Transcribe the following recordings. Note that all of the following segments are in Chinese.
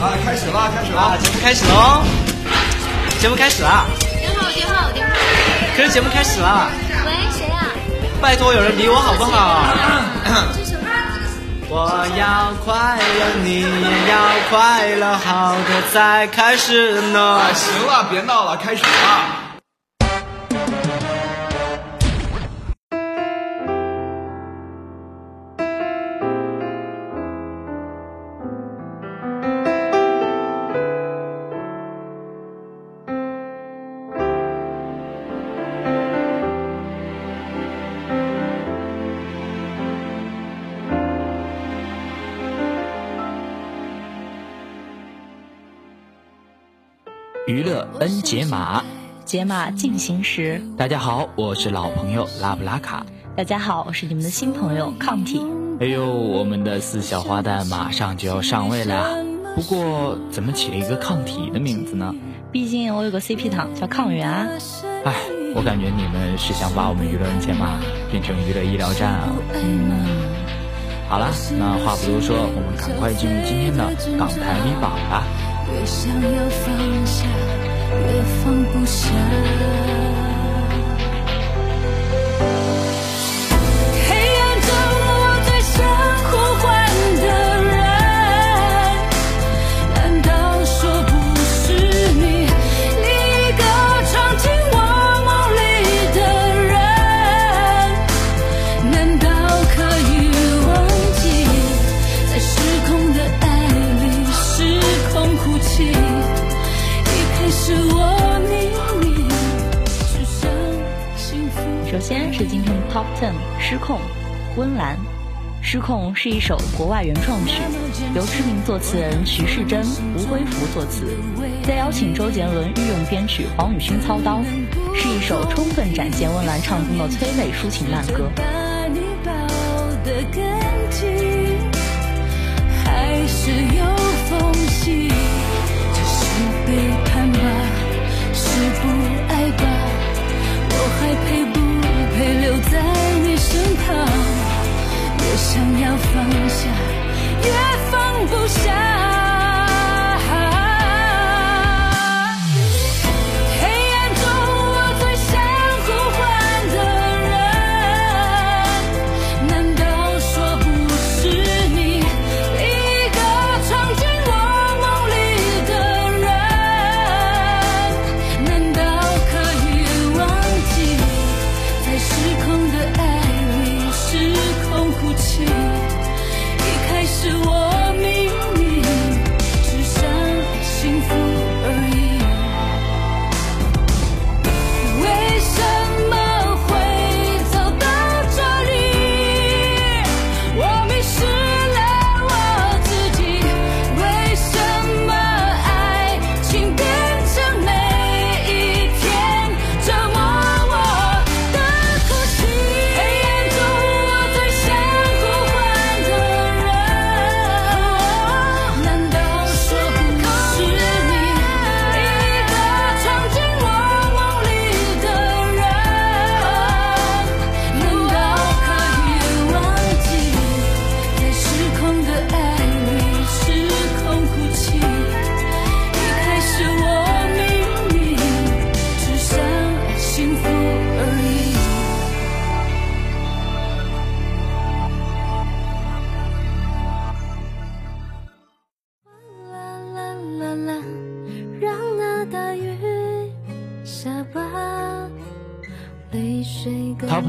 啊，开始了，开始了，节目开始喽！节目开始了。电话，电话，电话。可是节目开始了。喂，谁啊？拜托，有人理我好不好？我要快乐，你也要快乐，好的再开始呢。行了，别闹了，开始了。娱乐 N 解码，解码进行时。大家好，我是老朋友拉布拉卡。大家好，我是你们的新朋友抗体。哎呦，我们的四小花旦马上就要上位了，不过怎么起了一个抗体的名字呢？毕竟我有个 CP 党叫抗原啊。哎，我感觉你们是想把我们娱乐 N 解码变成娱乐医疗站啊。嗯。好了，那话不多说，我们赶快进入今天的港台女榜吧。越想要放下，越放不下。Top Ten，失控，温岚。失控是一首国外原创曲，由知名作词人徐世珍、吴辉福作词，再邀请周杰伦御用编曲黄雨勋操刀，是一首充分展现温岚唱功的催泪抒情慢歌。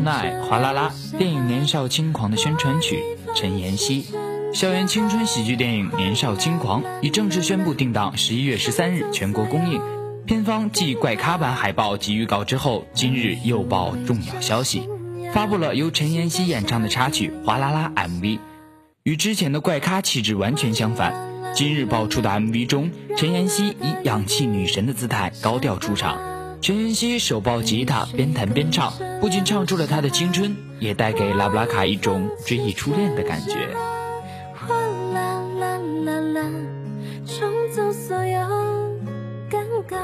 奈哗啦啦电影《年少轻狂》的宣传曲，陈妍希。校园青春喜剧电影《年少轻狂》已正式宣布定档十一月十三日全国公映。片方继怪咖版海报及预告之后，今日又爆重要消息，发布了由陈妍希演唱的插曲《哗啦啦》MV。与之前的怪咖气质完全相反，今日爆出的 MV 中，陈妍希以氧气女神的姿态高调出场。陈妍希手抱吉他，边弹边唱，不仅唱出了她的青春，也带给拉布拉卡一种追忆初恋的感觉。哗啦啦啦啦，冲走所有尴尬。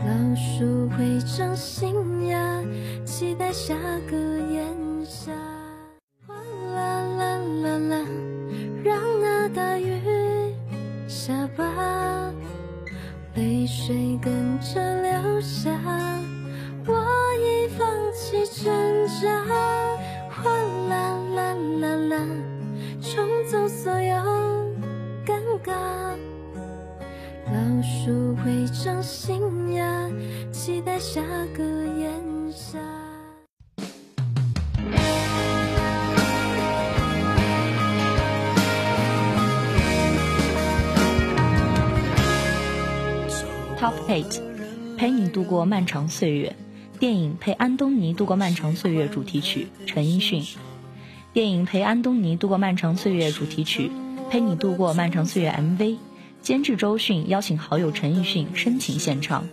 老鼠会长新芽，期待下个炎夏。哗啦啦啦啦，让那大雨下吧，泪水跟着流下，我已放弃挣扎。哗啦啦啦啦，冲走所有尴尬。老鼠会长新芽，期待下个炎夏。Eight，陪你度过漫长岁月。电影《陪安东尼度过漫长岁月》主题曲陈奕迅。电影《陪安东尼度过漫长岁月》主题曲《陪你度过漫长岁月》MV，监制周迅邀请好友陈奕迅深情献唱。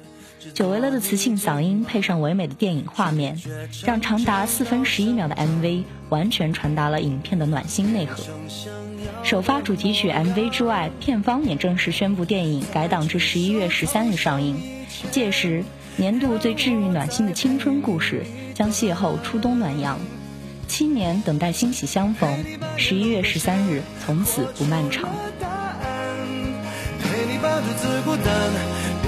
久违了的磁性嗓音配上唯美的电影画面，让长达四分十一秒的 MV 完全传达了影片的暖心内核。首发主题曲 MV 之外，片方也正式宣布电影改档至十一月十三日上映。届时，年度最治愈暖心的青春故事将邂逅初冬暖阳。七年等待欣喜相逢，十一月十三日从此不漫长。陪你把独自孤单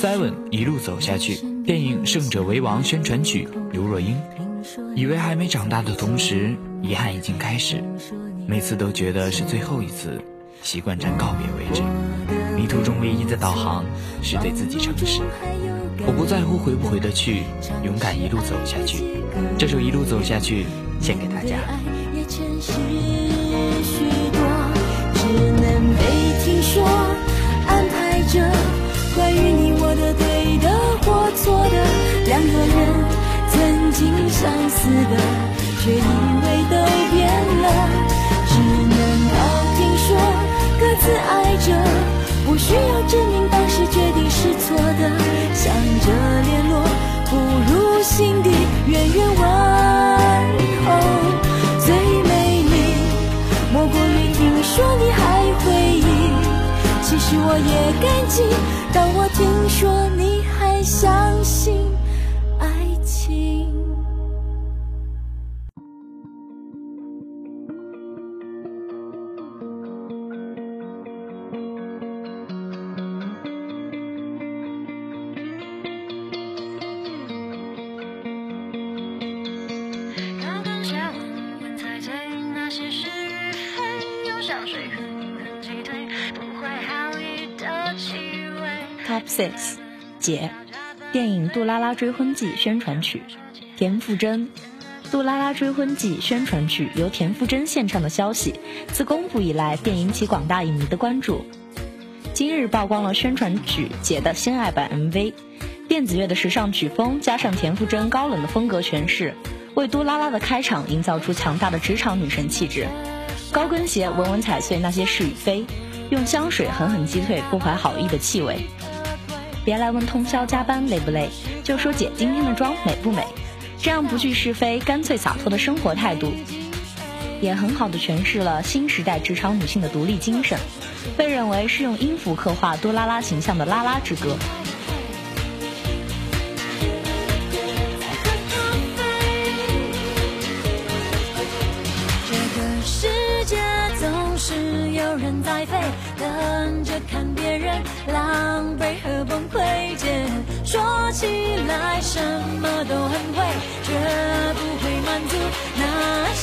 Seven 一路走下去，电影《胜者为王》宣传曲刘若英。以为还没长大的同时，遗憾已经开始。每次都觉得是最后一次，习惯站告别位置。迷途中唯一的导航是对自己诚实。我不在乎回不回得去，勇敢一路走下去。这首《一路走下去》献给大家。也前行许多，只能被听说，安排着关于错的，两个人曾经相似的，却以为都变了，只能靠听说，各自爱着，不需要证明当时决定是错的，想着联络，不如心底远远问候。最美丽，莫过于听说你还回忆。其实我也感激，当我听说姐，电影《杜拉拉追婚记》宣传曲，田馥甄，《杜拉拉追婚记》宣传曲由田馥甄献唱的消息，自公布以来便引起广大影迷的关注。今日曝光了宣传曲《姐》的新爱版 MV，电子乐的时尚曲风加上田馥甄高冷的风格诠释，为杜拉拉的开场营造出强大的职场女神气质。高跟鞋稳稳踩碎那些是与非，用香水狠狠击退不怀好意的气味。别来问通宵加班累不累，就说姐今天的妆美不美。这样不惧是非、干脆洒脱的生活态度，也很好的诠释了新时代职场女性的独立精神，被认为是用音符刻画多拉拉形象的《拉拉之歌》。这个世界总是有人在飞，等着看别人浪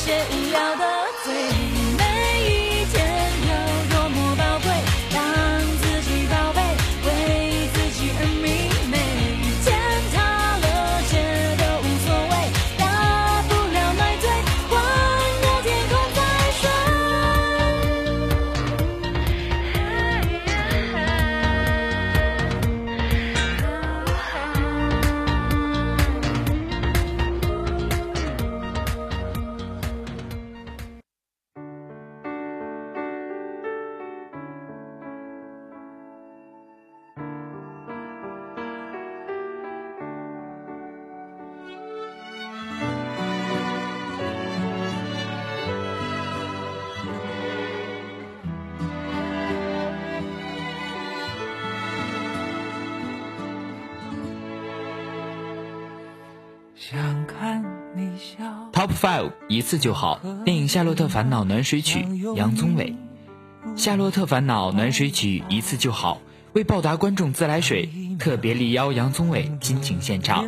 些无聊的 Top Five 一次就好。电影《夏洛特烦恼》暖水曲，杨宗纬。《夏洛特烦恼》暖水曲一次就好。为报答观众自来水，特别力邀杨宗纬倾情献唱。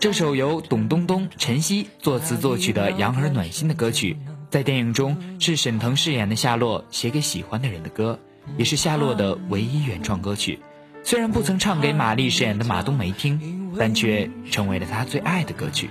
这首由董冬冬、陈曦作词作曲的养儿暖心的歌曲，在电影中是沈腾饰演的夏洛写给喜欢的人的歌，也是夏洛的唯一原创歌曲。虽然不曾唱给马丽饰演的马冬梅听，但却成为了她最爱的歌曲。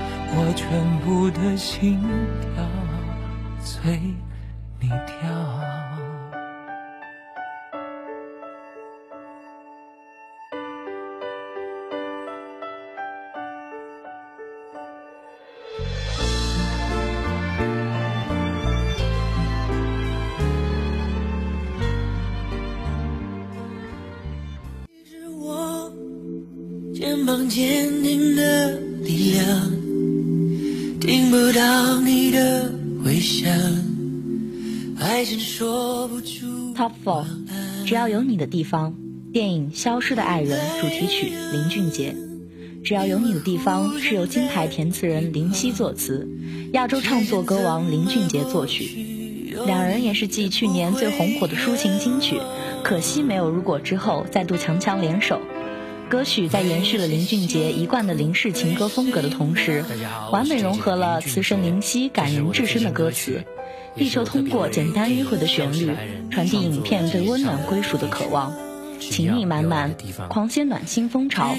我全部的心跳随你跳？你是我肩膀坚定的力量，听不到你的回响，爱情说不出。Top Four，只要有你的地方，电影《消失的爱人》主题曲林俊杰。只要有你的地方是由金牌填词人林夕作词，亚洲唱作歌王林俊杰作曲，两人也是继去年最红火的抒情金曲《可惜没有如果》之后再度强强联手。歌曲在延续了林俊杰一贯的林氏情歌风格的同时，完美融合了词神林夕感人至深的歌词，力求通过简单迂回的旋律，传递影片对温暖归属的渴望，情意满满，狂掀暖心风潮。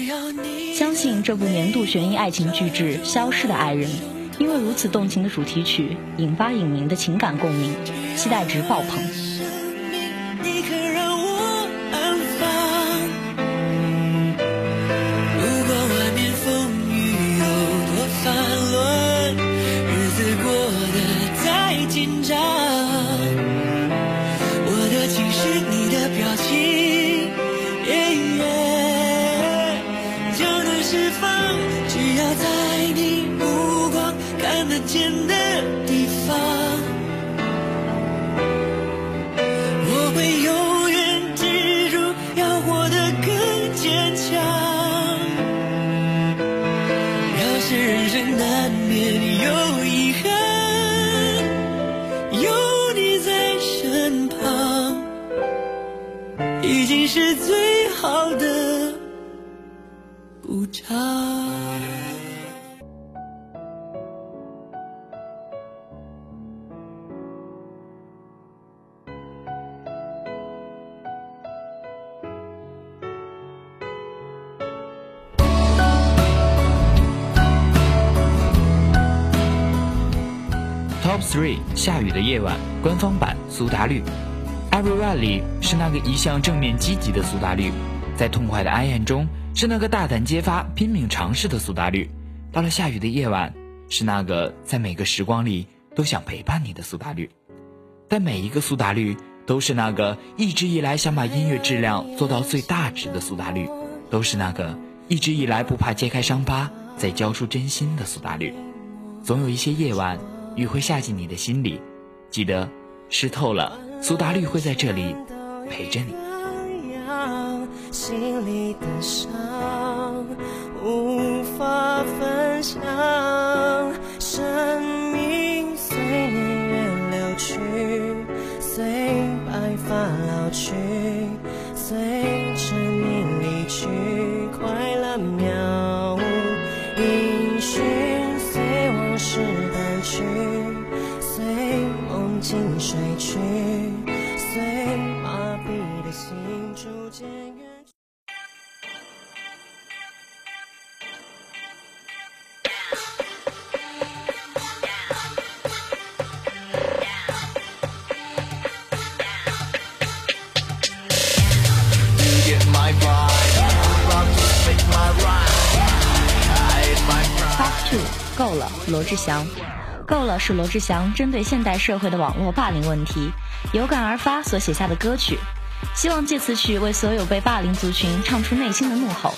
相信这部年度悬疑爱情巨制《消失的爱人》，因为如此动情的主题曲，引发影迷的情感共鸣，期待值爆棚。Top Three 下雨的夜晚官方版苏打绿，Everyone 里是那个一向正面积极的苏打绿，在痛快的哀怨中是那个大胆揭发、拼命尝试的苏打绿，到了下雨的夜晚是那个在每个时光里都想陪伴你的苏打绿，但每一个苏打绿都是那个一直以来想把音乐质量做到最大值的苏打绿，都是那个一直以来不怕揭开伤疤再交出真心的苏打绿，总有一些夜晚。雨会下进你的心里，记得湿透了，苏打绿会在这里陪着你。心里的伤无法分享，够了，罗志祥。够了是罗志祥针对现代社会的网络霸凌问题有感而发所写下的歌曲，希望借此曲为所有被霸凌族群唱出内心的怒吼。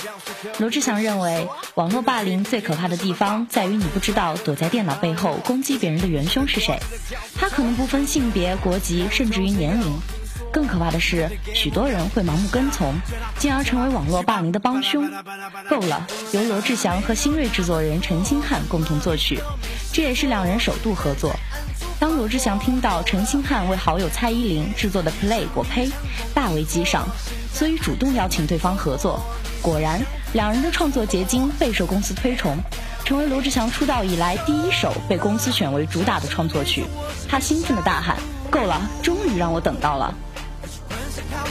罗志祥认为，网络霸凌最可怕的地方在于你不知道躲在电脑背后攻击别人的元凶是谁，他可能不分性别、国籍，甚至于年龄。更可怕的是，许多人会盲目跟从，进而成为网络霸凌的帮凶。够了，由罗志祥和新锐制作人陈星汉共同作曲，这也是两人首度合作。当罗志祥听到陈星汉为好友蔡依林制作的《Play》，我呸，大为激赏，所以主动邀请对方合作。果然，两人的创作结晶备受公司推崇，成为罗志祥出道以来第一首被公司选为主打的创作曲。他兴奋的大喊：“够了，终于让我等到了！”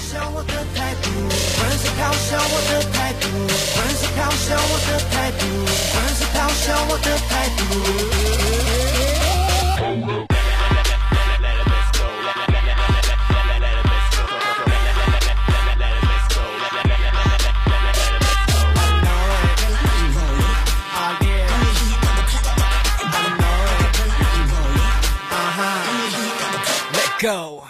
嘲笑我的态度，粉丝嘲笑我的态度，粉丝嘲笑我的态度，粉丝嘲笑我的态度。Go，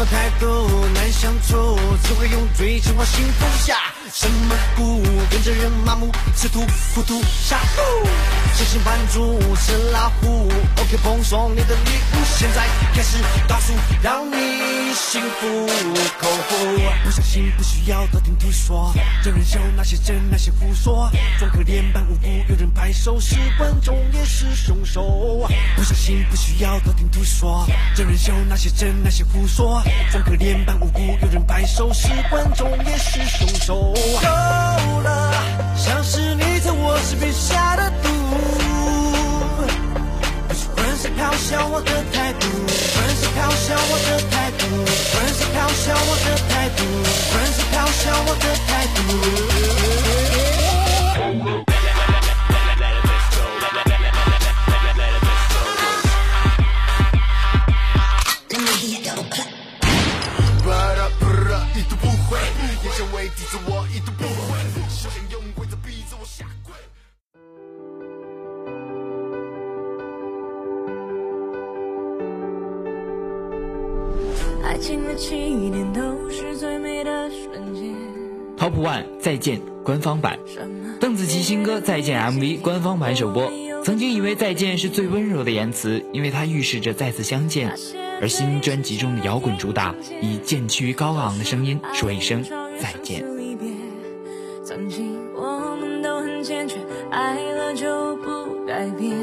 什么态度难相处，只会用追求换幸福下。什么鼓跟着人麻木，吃土糊涂傻乎，信心版主是老虎。OK，奉送你的礼物，现在开始倒数，让你幸福口服。不相信不需要道听途说，真人秀那些真那些胡说，装可怜扮无辜，有人拍手是观众也是凶手。不相信不需要道听途说，真人秀那些真那些胡说，装可怜扮无辜，有人拍手是观众也是凶手。够了，像是你在我身边下的毒。粉丝嘲笑我的态度，粉丝嘲笑我的态度，粉丝嘲笑我的态度，粉丝嘲笑我的态度。见》官方版，邓紫棋新歌《再见》MV 官方版首播。曾经以为再见是最温柔的言辞，因为它预示着再次相见。而新专辑中的摇滚主打，以渐趋高昂的声音说一声再见。曾经我们都很坚决，爱了就不改变。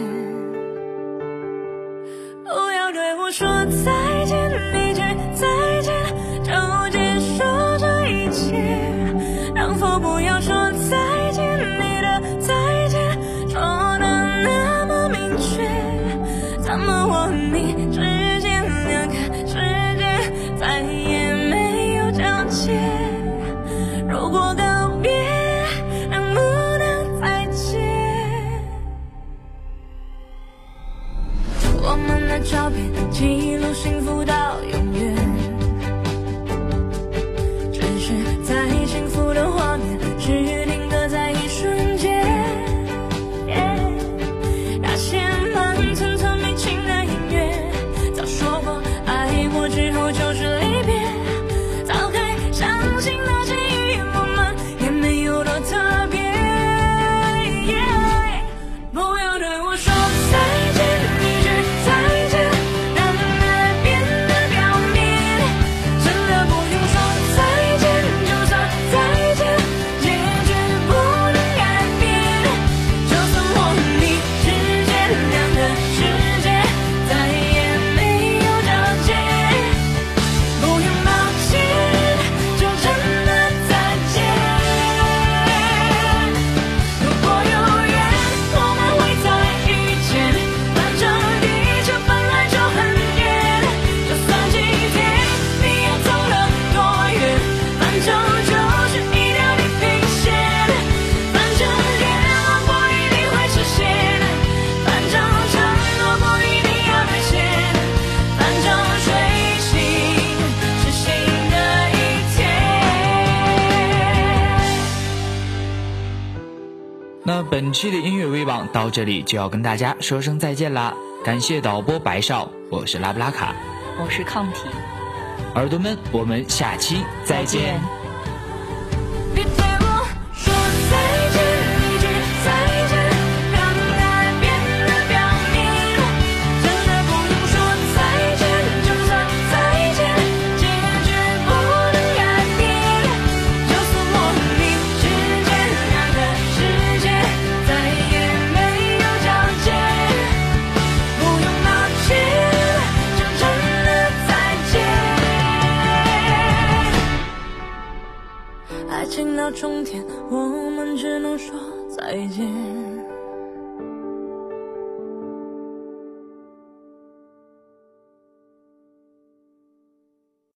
期的音乐微网到这里就要跟大家说声再见啦。感谢导播白少，我是拉布拉卡，我是抗体耳朵们，我们下期再见。终点我们只能说再见。